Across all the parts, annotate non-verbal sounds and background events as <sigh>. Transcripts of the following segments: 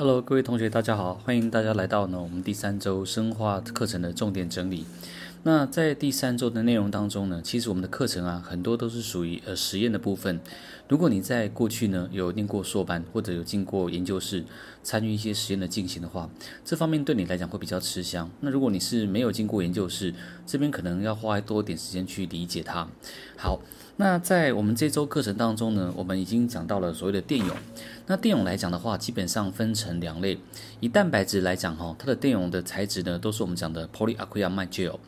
Hello，各位同学，大家好，欢迎大家来到呢我们第三周生化课程的重点整理。那在第三周的内容当中呢，其实我们的课程啊很多都是属于呃实验的部分。如果你在过去呢有念过硕班或者有进过研究室，参与一些实验的进行的话，这方面对你来讲会比较吃香。那如果你是没有经过研究室，这边可能要花多点时间去理解它。好。那在我们这周课程当中呢，我们已经讲到了所谓的电泳。那电泳来讲的话，基本上分成两类。以蛋白质来讲，哈，它的电泳的材质呢，都是我们讲的 polyacrylamide gel。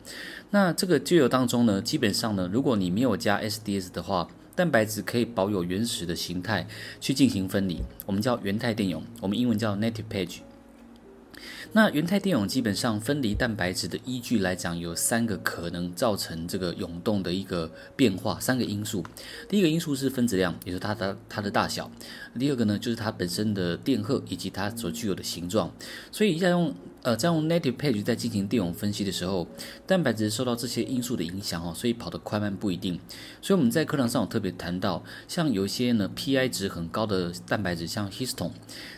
那这个 gel 当中呢，基本上呢，如果你没有加 SDS 的话，蛋白质可以保有原始的形态去进行分离，我们叫原态电泳，我们英文叫 native page。那原态电泳基本上分离蛋白质的依据来讲，有三个可能造成这个涌动的一个变化，三个因素。第一个因素是分子量，也就是它的它的大小；第二个呢，就是它本身的电荷以及它所具有的形状。所以一下用。呃，在用 native page 在进行电泳分析的时候，蛋白质受到这些因素的影响哦，所以跑得快慢不一定。所以我们在课堂上有特别谈到，像有一些呢 pI 值很高的蛋白质，像 histone，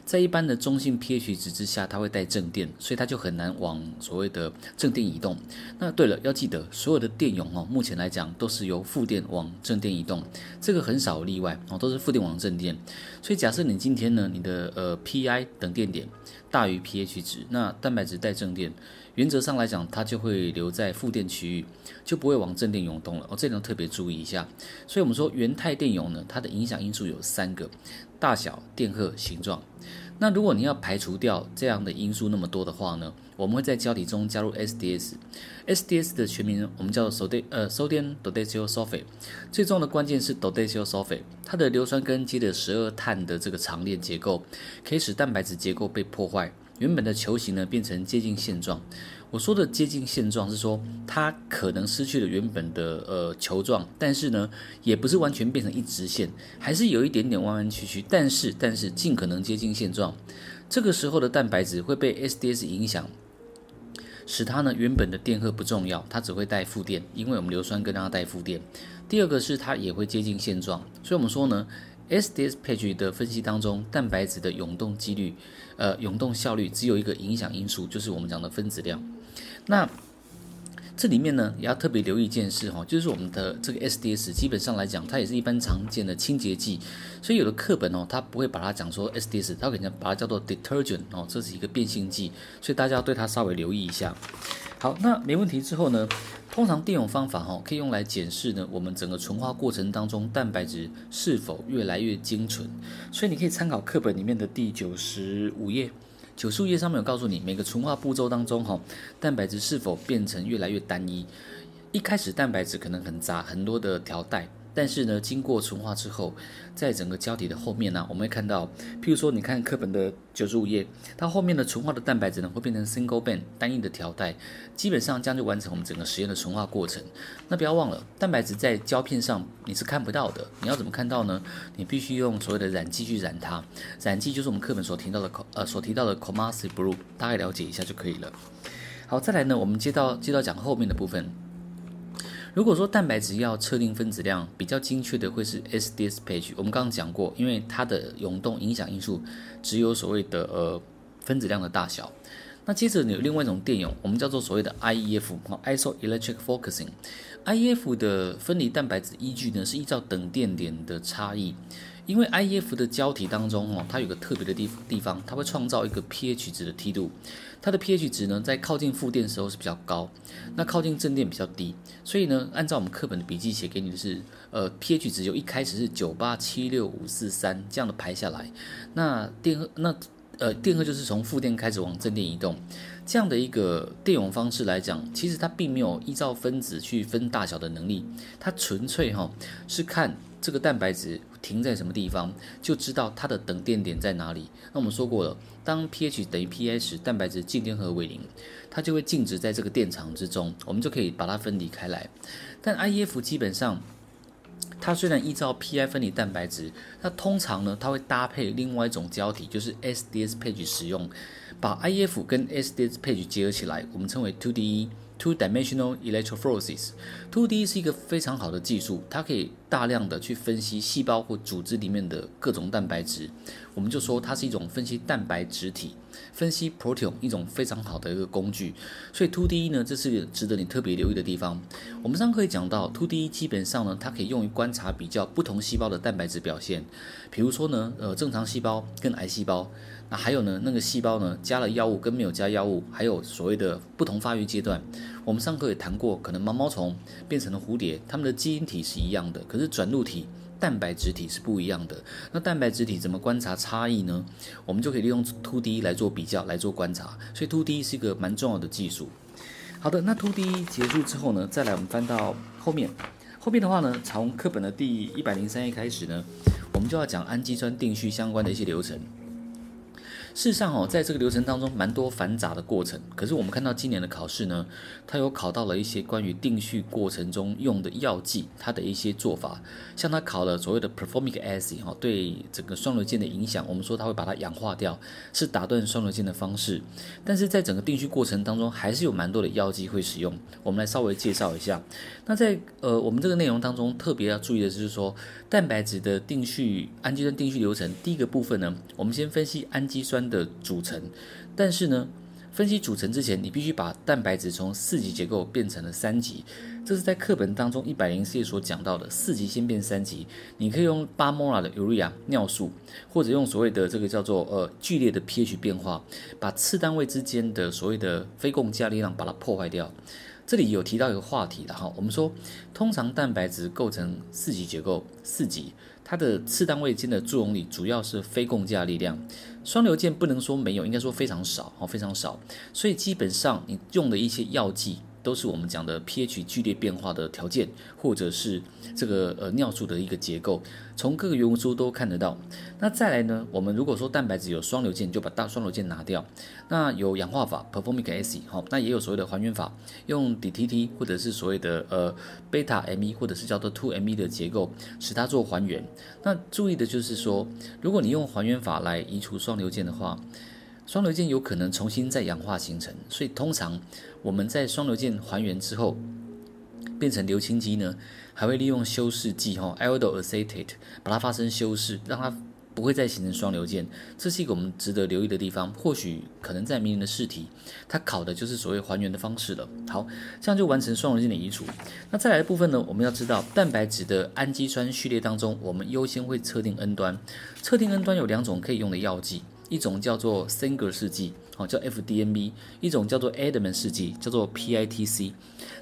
在一般的中性 pH 值之下，它会带正电，所以它就很难往所谓的正电移动。那对了，要记得所有的电泳哦，目前来讲都是由负电往正电移动，这个很少例外哦，都是负电往正电。所以假设你今天呢，你的呃 pI 等电点大于 pH 值，那蛋白质带正电，原则上来讲，它就会留在负电区域，就不会往正电涌动了。哦，这点要特别注意一下。所以，我们说原态电泳呢，它的影响因素有三个：大小、电荷、形状。那如果你要排除掉这样的因素那么多的话呢，我们会在胶体中加入 SDS。SDS 的全名我们叫做 sodium 呃 sodium dodecyl sulfate。最重要的关键是 dodecyl sulfate，它的硫酸根接的十二碳的这个长链结构，可以使蛋白质结构被破坏，原本的球形呢变成接近现状。我说的接近现状是说，它可能失去了原本的呃球状，但是呢，也不是完全变成一直线，还是有一点点弯弯曲曲，但是但是尽可能接近现状。这个时候的蛋白质会被 SDS 影响，使它呢原本的电荷不重要，它只会带负电，因为我们硫酸根让它带负电。第二个是它也会接近现状，所以我们说呢。SDS page 的分析当中，蛋白质的涌动几率，呃，涌动效率只有一个影响因素，就是我们讲的分子量。那这里面呢，也要特别留意一件事哈，就是我们的这个 SDS 基本上来讲，它也是一般常见的清洁剂，所以有的课本哦，它不会把它讲说 SDS，它可能把它叫做 detergent 哦，这是一个变性剂，所以大家要对它稍微留意一下。好，那没问题之后呢，通常电泳方法哈，可以用来检视呢，我们整个纯化过程当中蛋白质是否越来越精纯。所以你可以参考课本里面的第九十五页，九树叶上面有告诉你每个纯化步骤当中哈，蛋白质是否变成越来越单一。一开始蛋白质可能很杂，很多的条带。但是呢，经过纯化之后，在整个胶体的后面呢，我们会看到，譬如说，你看课本的九十五页，它后面的纯化的蛋白质呢，会变成 single band 单一的条带，基本上这样就完成我们整个实验的纯化过程。那不要忘了，蛋白质在胶片上你是看不到的，你要怎么看到呢？你必须用所谓的染剂去染它，染剂就是我们课本所提到的呃所提到的 Komatsu blue，大概了解一下就可以了。好，再来呢，我们接到接到讲后面的部分。如果说蛋白质要测定分子量比较精确的，会是 SDS page。我们刚刚讲过，因为它的涌动影响因素只有所谓的呃分子量的大小。那接着有另外一种电泳，我们叫做所谓的 IEF，isoelectric focusing。IEF 的分离蛋白质依据呢是依照等电点的差异。因为 IEF 的胶体当中哦，它有个特别的地地方，它会创造一个 pH 值的梯度。它的 pH 值呢，在靠近负电时候是比较高，那靠近正电比较低。所以呢，按照我们课本的笔记写给你的是，呃，pH 值由一开始是九八七六五四三这样的排下来。那电荷那呃电荷就是从负电开始往正电移动，这样的一个电泳方式来讲，其实它并没有依照分子去分大小的能力，它纯粹哈、是看。这个蛋白质停在什么地方，就知道它的等电点在哪里。那我们说过了，当 pH 等于 pI 时，蛋白质静电荷为零，它就会静止在这个电场之中，我们就可以把它分离开来。但 IEF 基本上，它虽然依照 pI 分离蛋白质，那通常呢，它会搭配另外一种胶体，就是 SDS page 使用，把 IF 跟 SDS page 结合起来，我们称为 2D。Two-dimensional electrophoresis，2D 是一个非常好的技术，它可以大量的去分析细胞或组织里面的各种蛋白质。我们就说它是一种分析蛋白质体、分析 proteome 一种非常好的一个工具。所以 2D 呢，这是值得你特别留意的地方。我们上课也讲到，2D 基本上呢，它可以用于观察比较不同细胞的蛋白质表现，比如说呢，呃，正常细胞跟癌细胞。那还有呢，那个细胞呢，加了药物跟没有加药物，还有所谓的不同发育阶段。我们上课也谈过，可能毛毛虫变成了蝴蝶，它们的基因体是一样的，可是转录体、蛋白质体是不一样的。那蛋白质体怎么观察差异呢？我们就可以利用 2D 来做比较，来做观察。所以 2D 是一个蛮重要的技术。好的，那 2D 结束之后呢，再来我们翻到后面，后面的话呢，从课本的第一百零三页开始呢，我们就要讲氨基酸定序相关的一些流程。事实上哦，在这个流程当中，蛮多繁杂的过程。可是我们看到今年的考试呢，它有考到了一些关于定序过程中用的药剂，它的一些做法。像它考了所谓的 performic acid 哈，对整个双硫键的影响，我们说它会把它氧化掉，是打断双硫键的方式。但是在整个定序过程当中，还是有蛮多的药剂会使用。我们来稍微介绍一下。那在呃我们这个内容当中，特别要注意的就是说，蛋白质的定序，氨基酸定序流程，第一个部分呢，我们先分析氨基酸的组成，但是呢，分析组成之前，你必须把蛋白质从四级结构变成了三级，这是在课本当中一百零四页所讲到的四级先变三级。你可以用八 molar 的 urea 尿素，或者用所谓的这个叫做呃剧烈的 pH 变化，把次单位之间的所谓的非共价力量把它破坏掉。这里有提到一个话题的哈，我们说通常蛋白质构成四级结构，四级。它的次单位间的作用力主要是非共价力量，双硫键不能说没有，应该说非常少哦，非常少。所以基本上你用的一些药剂。都是我们讲的 pH 剧烈变化的条件，或者是这个呃尿素的一个结构，从各个原文书都看得到。那再来呢，我们如果说蛋白质有双硫键，就把大双硫键拿掉。那有氧化法 performic acid 好，那也有所谓的还原法，用 DTT 或者是所谓的呃贝塔 me 或者是叫做 two me 的结构，使它做还原。那注意的就是说，如果你用还原法来移除双硫键的话。双硫键有可能重新再氧化形成，所以通常我们在双硫键还原之后变成硫氢基呢，还会利用修饰剂哈，aldo acetate 把它发生修饰，让它不会再形成双硫键。这是一个我们值得留意的地方。或许可能在明年的试题，它考的就是所谓还原的方式了。好，这样就完成双硫键的移除。那再来的部分呢，我们要知道蛋白质的氨基酸序列当中，我们优先会测定 N 端。测定 N 端有两种可以用的药剂。一种叫做 Singer 试剂，哦，叫 FDMB；一种叫做 Edman 试剂，叫做 PITC。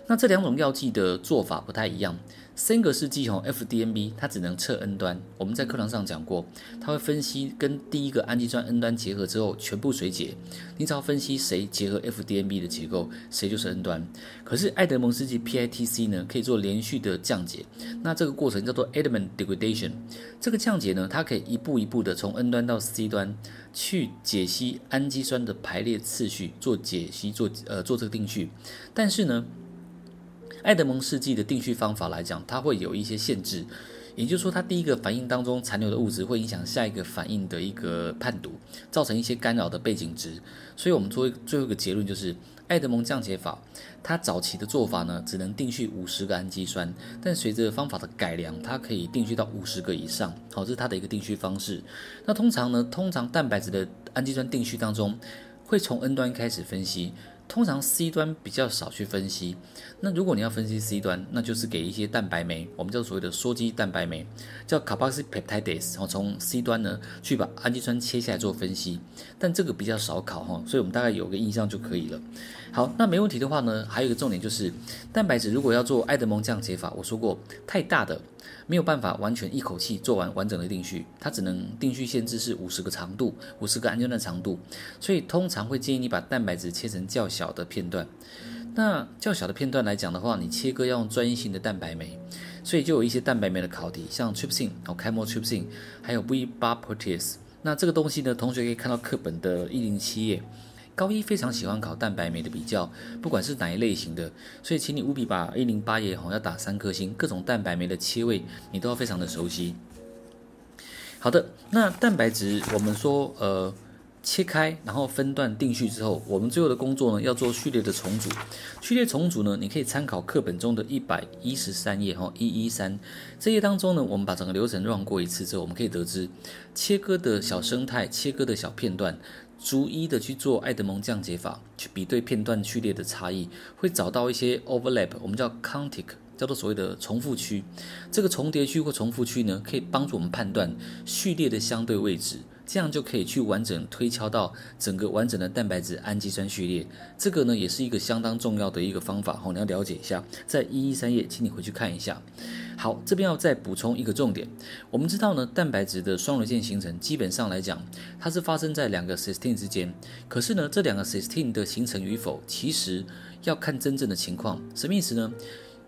那这两种药剂的做法不太一样。Sanger 试剂哦，FDNB 它只能测 N 端。我们在课堂上讲过，它会分析跟第一个氨基酸 N 端结合之后全部水解。你只要分析谁结合 FDNB 的结构，谁就是 N 端。可是爱德蒙试剂 PITC 呢，可以做连续的降解。那这个过程叫做 Edman degradation。这个降解呢，它可以一步一步的从 N 端到 C 端去解析氨基酸的排列次序，做解析，做呃做这个定序。但是呢，爱德蒙试剂的定序方法来讲，它会有一些限制，也就是说，它第一个反应当中残留的物质会影响下一个反应的一个判读，造成一些干扰的背景值。所以，我们作为最后一个结论就是，爱德蒙降解法，它早期的做法呢，只能定序五十个氨基酸，但随着方法的改良，它可以定序到五十个以上。好，这是它的一个定序方式。那通常呢，通常蛋白质的氨基酸定序当中，会从 N 端开始分析。通常 C 端比较少去分析，那如果你要分析 C 端，那就是给一些蛋白酶，我们叫所谓的羧基蛋白酶，叫 carboxypeptidase，然后从 C 端呢去把氨基酸切下来做分析，但这个比较少考哈，所以我们大概有个印象就可以了。好，那没问题的话呢，还有一个重点就是蛋白质如果要做爱德蒙降解法，我说过太大的。没有办法完全一口气做完完整的定序，它只能定序限制是五十个长度，五十个氨基酸的长度，所以通常会建议你把蛋白质切成较小的片段。那较小的片段来讲的话，你切割要用专一性的蛋白酶，所以就有一些蛋白酶的考题，像 trypsin 哦，chymotrypsin，还有 V8 protease。那这个东西呢，同学可以看到课本的一零七页。高一非常喜欢考蛋白酶的比较，不管是哪一类型的，所以请你务必把一零八页哈要打三颗星，各种蛋白酶的切位你都要非常的熟悉。好的，那蛋白质我们说呃切开，然后分段定序之后，我们最后的工作呢，要做序列的重组。序列重组呢，你可以参考课本中的一百一十三页哈，一一三这页当中呢，我们把整个流程 run 过一次之后，我们可以得知切割的小生态、切割的小片段，逐一的去做爱德蒙降解法，去比对片段序列的差异，会找到一些 overlap，我们叫 contic，叫做所谓的重复区。这个重叠区或重复区呢，可以帮助我们判断序列的相对位置。这样就可以去完整推敲到整个完整的蛋白质氨基酸序列，这个呢也是一个相当重要的一个方法好，你要了解一下，在一一三页，请你回去看一下。好，这边要再补充一个重点，我们知道呢，蛋白质的双螺键形成基本上来讲，它是发生在两个 cysteine 之间，可是呢，这两个 cysteine 的形成与否，其实要看真正的情况，什么意思呢？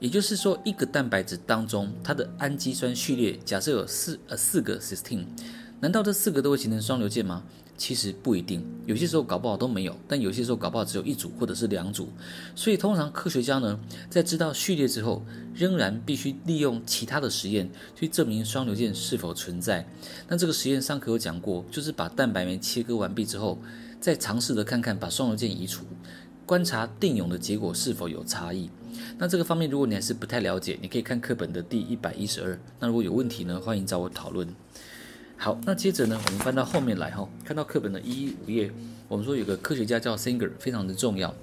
也就是说，一个蛋白质当中，它的氨基酸序列，假设有四呃四个 cysteine。难道这四个都会形成双螺键吗？其实不一定，有些时候搞不好都没有，但有些时候搞不好只有一组或者是两组。所以通常科学家呢，在知道序列之后，仍然必须利用其他的实验去证明双螺键是否存在。那这个实验上课有讲过，就是把蛋白酶切割完毕之后，再尝试着看看把双螺键移除，观察定永的结果是否有差异。那这个方面如果你还是不太了解，你可以看课本的第一百一十二。那如果有问题呢，欢迎找我讨论。好，那接着呢，我们翻到后面来哈，看到课本的一一五页，我们说有个科学家叫 Singer，非常的重要。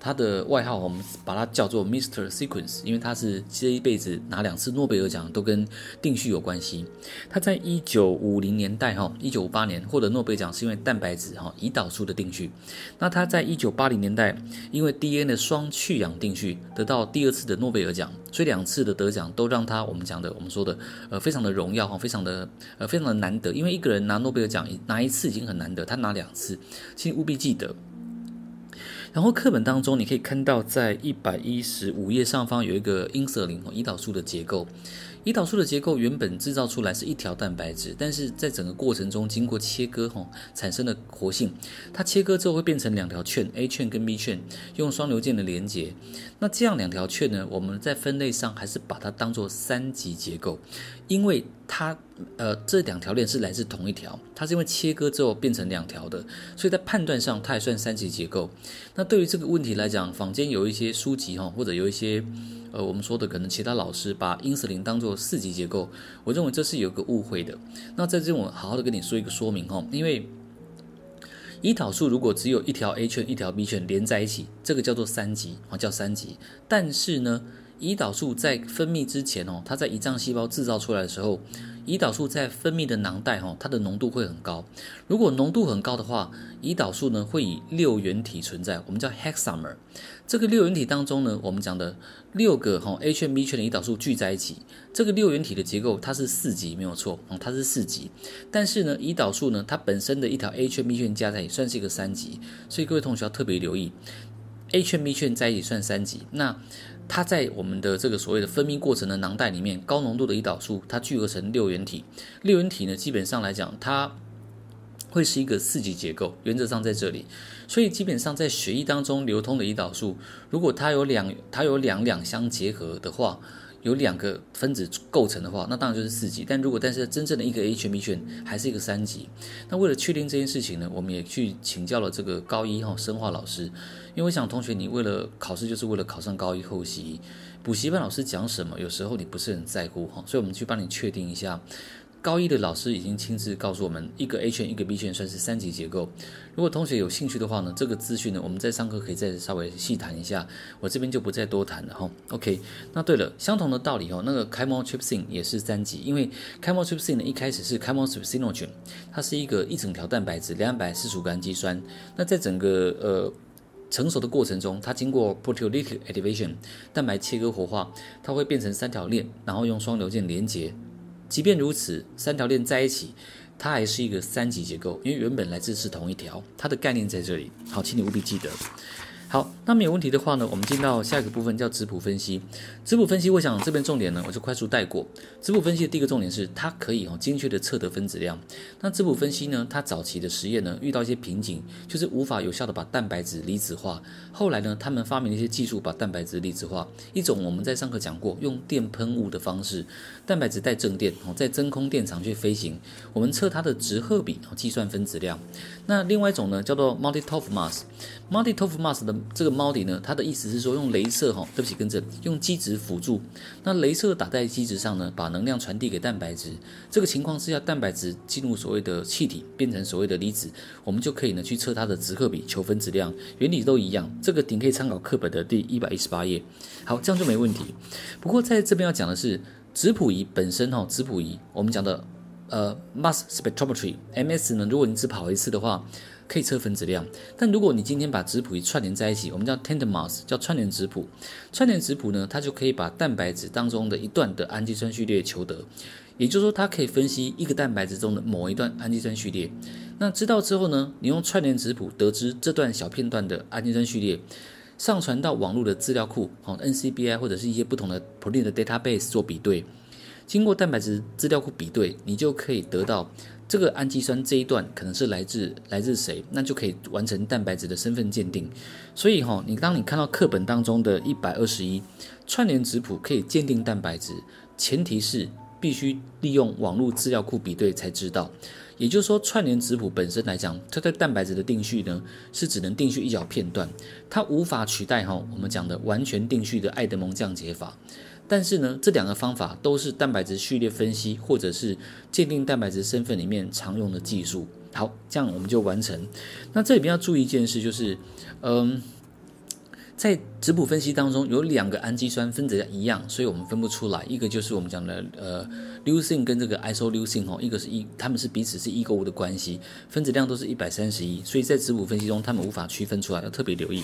他的外号我们把它叫做 Mr. Sequence，因为他是这一辈子拿两次诺贝尔奖都跟定序有关系。他在一九五零年代哈，一九五八年获得诺贝尔奖是因为蛋白质哈胰岛素的定序。那他在一九八零年代因为 DNA 的双去氧定序得到第二次的诺贝尔奖，所以两次的得奖都让他我们讲的我们说的呃非常的荣耀哈，非常的呃非常的难得，因为一个人拿诺贝尔奖拿一次已经很难得，他拿两次，请务必记得。然后课本当中，你可以看到，在一百一十五页上方有一个因色林胰岛素的结构。胰岛素的结构原本制造出来是一条蛋白质，但是在整个过程中经过切割后产生了活性。它切割之后会变成两条券，A 券跟 B 券，用双流键的连接。那这样两条券呢，我们在分类上还是把它当做三级结构，因为它呃这两条链是来自同一条，它是因为切割之后变成两条的，所以在判断上它也算三级结构。那对于这个问题来讲，坊间有一些书籍哈，或者有一些。呃，我们说的可能其他老师把因色林当做四级结构，我认为这是有个误会的。那在这里我好好的跟你说一个说明哈，因为胰岛素如果只有一条 A 圈一条 B 圈连在一起，这个叫做三级啊，叫三级。但是呢，胰岛素在分泌之前哦，它在胰脏细胞制造出来的时候。胰岛素在分泌的囊袋，哈，它的浓度会很高。如果浓度很高的话，胰岛素呢会以六原体存在，我们叫 hexamer。这个六原体当中呢，我们讲的六个哈 A 圈 B 圈的胰岛素聚在一起，这个六原体的结构它是四级，没有错，它是四级。但是呢，胰岛素呢，它本身的一条 A 圈 B 圈加在一起算是一个三级，所以各位同学要特别留意，A 圈 B 圈在一起算三级。那它在我们的这个所谓的分泌过程的囊袋里面，高浓度的胰岛素它聚合成六原体。六原体呢，基本上来讲，它会是一个四级结构，原则上在这里。所以基本上在血液当中流通的胰岛素，如果它有两它有两两相结合的话。有两个分子构成的话，那当然就是四级。但如果但是真正的一个 HMB 圈还是一个三级。那为了确定这件事情呢，我们也去请教了这个高一哈生化老师，因为我想同学你为了考试就是为了考上高一后习，补习班老师讲什么，有时候你不是很在乎哈，所以我们去帮你确定一下。高一的老师已经亲自告诉我们，一个 A 圈一个 B 圈算是三级结构。如果同学有兴趣的话呢，这个资讯呢，我们在上课可以再稍微细谈一下，我这边就不再多谈了哈。OK，那对了，相同的道理哈，那个 chymotrypsin 也是三级，因为 chymotrypsin 呢一开始是 chymotrypsinogen，它是一个一整条蛋白质，两百四十五氨基酸。那在整个呃成熟的过程中，它经过 proteolytic activation 蛋白切割活化，它会变成三条链，然后用双流键连接。即便如此，三条链在一起，它还是一个三级结构，因为原本来自是同一条，它的概念在这里。好，请你务必记得。好，那没有问题的话呢，我们进到下一个部分叫质谱分析。质谱分析，我想这边重点呢，我就快速带过。质谱分析的第一个重点是，它可以哦精确的测得分子量。那质谱分析呢，它早期的实验呢，遇到一些瓶颈，就是无法有效的把蛋白质离子化。后来呢，他们发明了一些技术，把蛋白质离子化。一种我们在上课讲过，用电喷雾的方式，蛋白质带正电哦，在真空电场去飞行，我们测它的质荷比哦，计算分子量。那另外一种呢，叫做 multi-Topf mass。multi-Topf mass 的这个 multi 呢，它的意思是说用镭射哈，对不起，跟着用基质辅助，那镭射打在基质上呢，把能量传递给蛋白质。这个情况是要蛋白质进入所谓的气体，变成所谓的离子，我们就可以呢去测它的质荷比，求分子量，原理都一样。这个点可以参考课本的第一百一十八页。好，这样就没问题。不过在这边要讲的是质谱仪本身哈，质谱仪我们讲的呃 mass spectrometry，MS 呢，如果你只跑一次的话。可以测分子量，但如果你今天把质谱一串联在一起，我们叫 tandem mass，叫串联质谱。串联质谱呢，它就可以把蛋白质当中的一段的氨基酸序列求得，也就是说，它可以分析一个蛋白质中的某一段氨基酸序列。那知道之后呢，你用串联质谱得知这段小片段的氨基酸序列，上传到网络的资料库，好 NCBI 或者是一些不同的 protein 的 database 做比对，经过蛋白质资料库比对，你就可以得到。这个氨基酸这一段可能是来自来自谁，那就可以完成蛋白质的身份鉴定。所以哈，你当你看到课本当中的一百二十一串联质谱可以鉴定蛋白质，前提是必须利用网络资料库比对才知道。也就是说，串联质谱本身来讲，它对蛋白质的定序呢，是只能定序一小片段，它无法取代哈我们讲的完全定序的爱德蒙降解法。但是呢，这两个方法都是蛋白质序列分析或者是鉴定蛋白质身份里面常用的技术。好，这样我们就完成。那这里边要注意一件事，就是，嗯，在质谱分析当中有两个氨基酸分子一样，所以我们分不出来。一个就是我们讲的呃，leucine 跟这个 isoleucine 哦，一个是一，他们是彼此是异构物的关系，分子量都是一百三十一，所以在质谱分析中他们无法区分出来，要特别留意。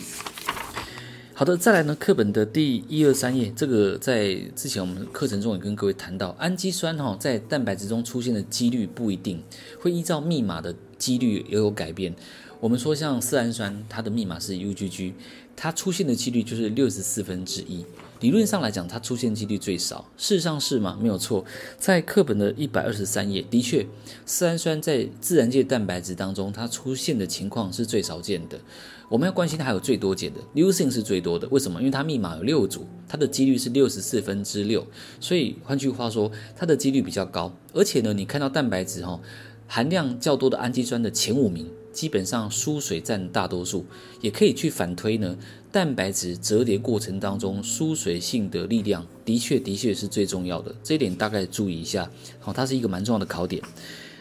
好的，再来呢，课本的第一二三页，这个在之前我们课程中也跟各位谈到，氨基酸哈在蛋白质中出现的几率不一定，会依照密码的几率也有改变。我们说像色氨酸，它的密码是 UGG，它出现的几率就是六十四分之一。理论上来讲，它出现几率最少。事实上是吗？没有错，在课本的一百二十三页，的确，色氨酸在自然界蛋白质当中，它出现的情况是最少见的。我们要关心它还有最多解的，leucine 是最多的。为什么？因为它密码有六组，它的几率是六十四分之六。所以换句话说，它的几率比较高。而且呢，你看到蛋白质哈含量较多的氨基酸的前五名。基本上输水占大多数，也可以去反推呢。蛋白质折叠过程当中，输水性的力量的确的确是最重要的，这一点大概注意一下。好，它是一个蛮重要的考点。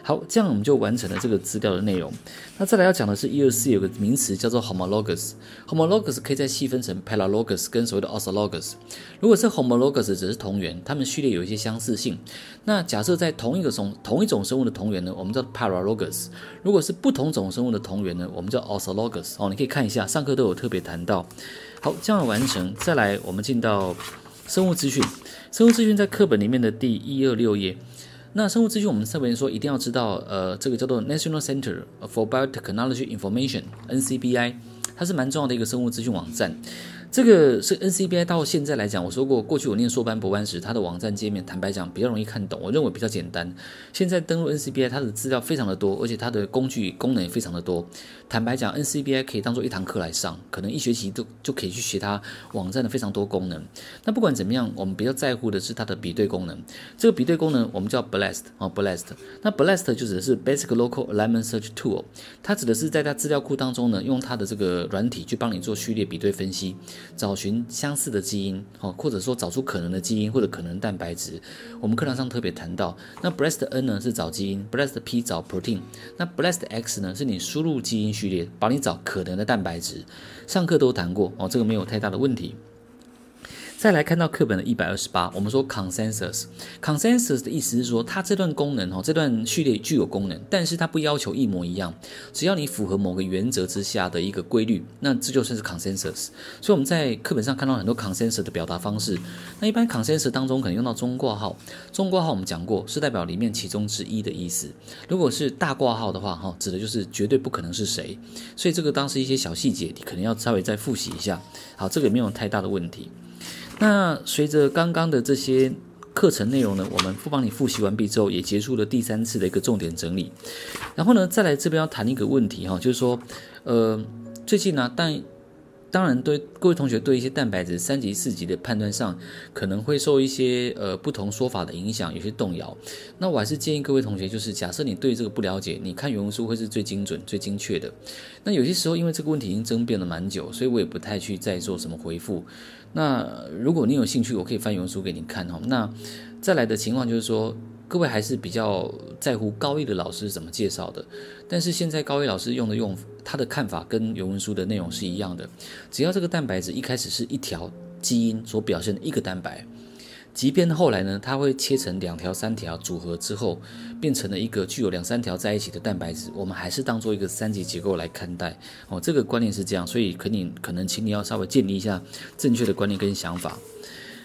好，这样我们就完成了这个资料的内容。那再来要讲的是一二四有个名词叫做 homologous，homologous 可以再细分成 paralogous 跟所谓的 orthologous。如果是 homologous 只是同源，它们序列有一些相似性。那假设在同一个种同一种生物的同源呢，我们叫 paralogous。如果是不同种生物的同源呢，我们叫 orthologous。哦，你可以看一下，上课都有特别谈到。好，这样完成。再来，我们进到生物资讯。生物资讯在课本里面的第一二六页。那生物资讯，我们特别说一定要知道，呃，这个叫做 National Center for Biotechnology Information（NCBI），它是蛮重要的一个生物资讯网站。这个是 NCBI 到现在来讲，我说过，过去我念硕班博班时，它的网站界面，坦白讲比较容易看懂，我认为比较简单。现在登录 NCBI，它的资料非常的多，而且它的工具功能也非常的多。坦白讲，NCBI 可以当做一堂课来上，可能一学期都就可以去学它网站的非常多功能。那不管怎么样，我们比较在乎的是它的比对功能。这个比对功能我们叫 BLAST 啊，BLAST。那 BLAST 就指的是 Basic Local Alignment Search Tool，它指的是在它资料库当中呢，用它的这个软体去帮你做序列比对分析。找寻相似的基因，哦，或者说找出可能的基因或者可能蛋白质。我们课堂上特别谈到，那 Breast N 呢是找基因，Breast P 找 protein，那 Breast X 呢是你输入基因序列，帮你找可能的蛋白质。上课都谈过哦，这个没有太大的问题。再来看到课本的一百二十八，我们说 consensus，consensus 的意思是说，它这段功能哦，这段序列具有功能，但是它不要求一模一样，只要你符合某个原则之下的一个规律，那这就算是 consensus。所以我们在课本上看到很多 consensus 的表达方式，那一般 consensus 当中可能用到中括号，中括号我们讲过是代表里面其中之一的意思，如果是大括号的话，哈，指的就是绝对不可能是谁。所以这个当时一些小细节，你可能要稍微再复习一下。好，这个没有太大的问题。那随着刚刚的这些课程内容呢，我们不帮你复习完毕之后，也结束了第三次的一个重点整理。然后呢，再来这边要谈一个问题哈，就是说，呃，最近呢，但当然对各位同学对一些蛋白质三级、四级的判断上，可能会受一些呃不同说法的影响，有些动摇。那我还是建议各位同学，就是假设你对这个不了解，你看原文书会是最精准、最精确的。那有些时候，因为这个问题已经争辩了蛮久，所以我也不太去再做什么回复。那如果你有兴趣，我可以翻原文书给你看哈。那再来的情况就是说，各位还是比较在乎高一的老师怎么介绍的，但是现在高一老师用的用他的看法跟原文书的内容是一样的，只要这个蛋白质一开始是一条基因所表现的一个蛋白。即便后来呢，它会切成两条、三条组合之后，变成了一个具有两三条在一起的蛋白质，我们还是当做一个三级结构来看待哦。这个观念是这样，所以肯定可能请你要稍微建立一下正确的观念跟想法。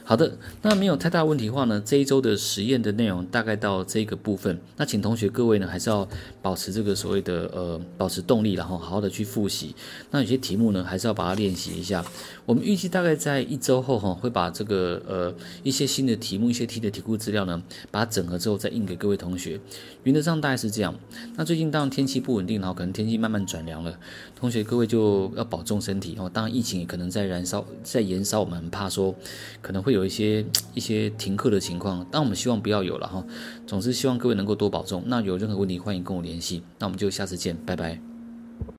好的，那没有太大问题的话呢，这一周的实验的内容大概到这个部分。那请同学各位呢，还是要保持这个所谓的呃，保持动力，然后好好的去复习。那有些题目呢，还是要把它练习一下。我们预计大概在一周后哈，会把这个呃一些新的题目、一些题的题库资料呢，把它整合之后再印给各位同学。原则上大概是这样。那最近当然天气不稳定，然后可能天气慢慢转凉了，同学各位就要保重身体哦。当然疫情也可能在燃烧、在延烧，我们很怕说可能会有有一些 <tsk> 一些停课的情况，但我们希望不要有了哈。总之希望各位能够多保重。那有任何问题欢迎跟我联系。那我们就下次见，拜拜。